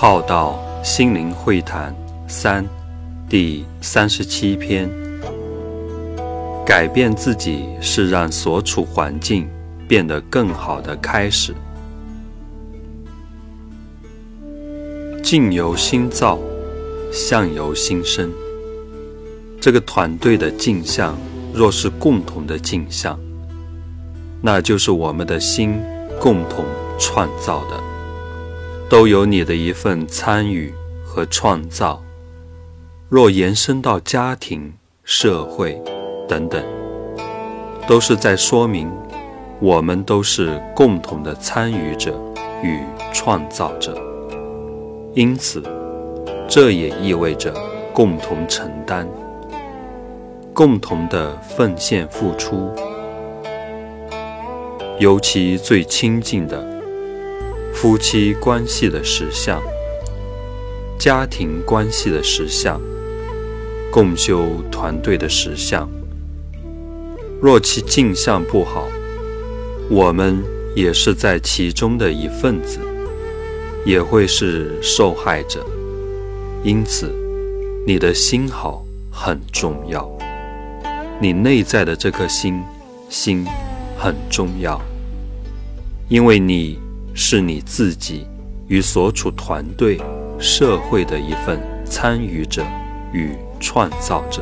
浩道心灵会谈三第三十七篇：改变自己是让所处环境变得更好的开始。境由心造，相由心生。这个团队的镜像，若是共同的镜像，那就是我们的心共同创造的。都有你的一份参与和创造。若延伸到家庭、社会等等，都是在说明我们都是共同的参与者与创造者。因此，这也意味着共同承担、共同的奉献付出，尤其最亲近的。夫妻关系的实相，家庭关系的实相，共修团队的实相。若其镜像不好，我们也是在其中的一份子，也会是受害者。因此，你的心好很重要，你内在的这颗心，心很重要，因为你。是你自己与所处团队、社会的一份参与者与创造者。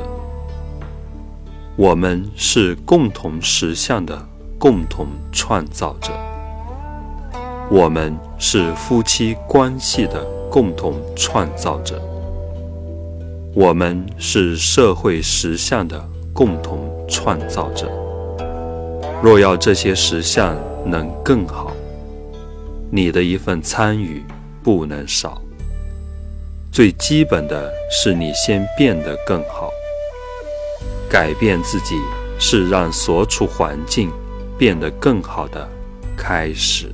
我们是共同实相的共同创造者。我们是夫妻关系的共同创造者。我们是社会实相的共同创造者。若要这些实相能更好，你的一份参与不能少。最基本的是你先变得更好。改变自己是让所处环境变得更好的开始。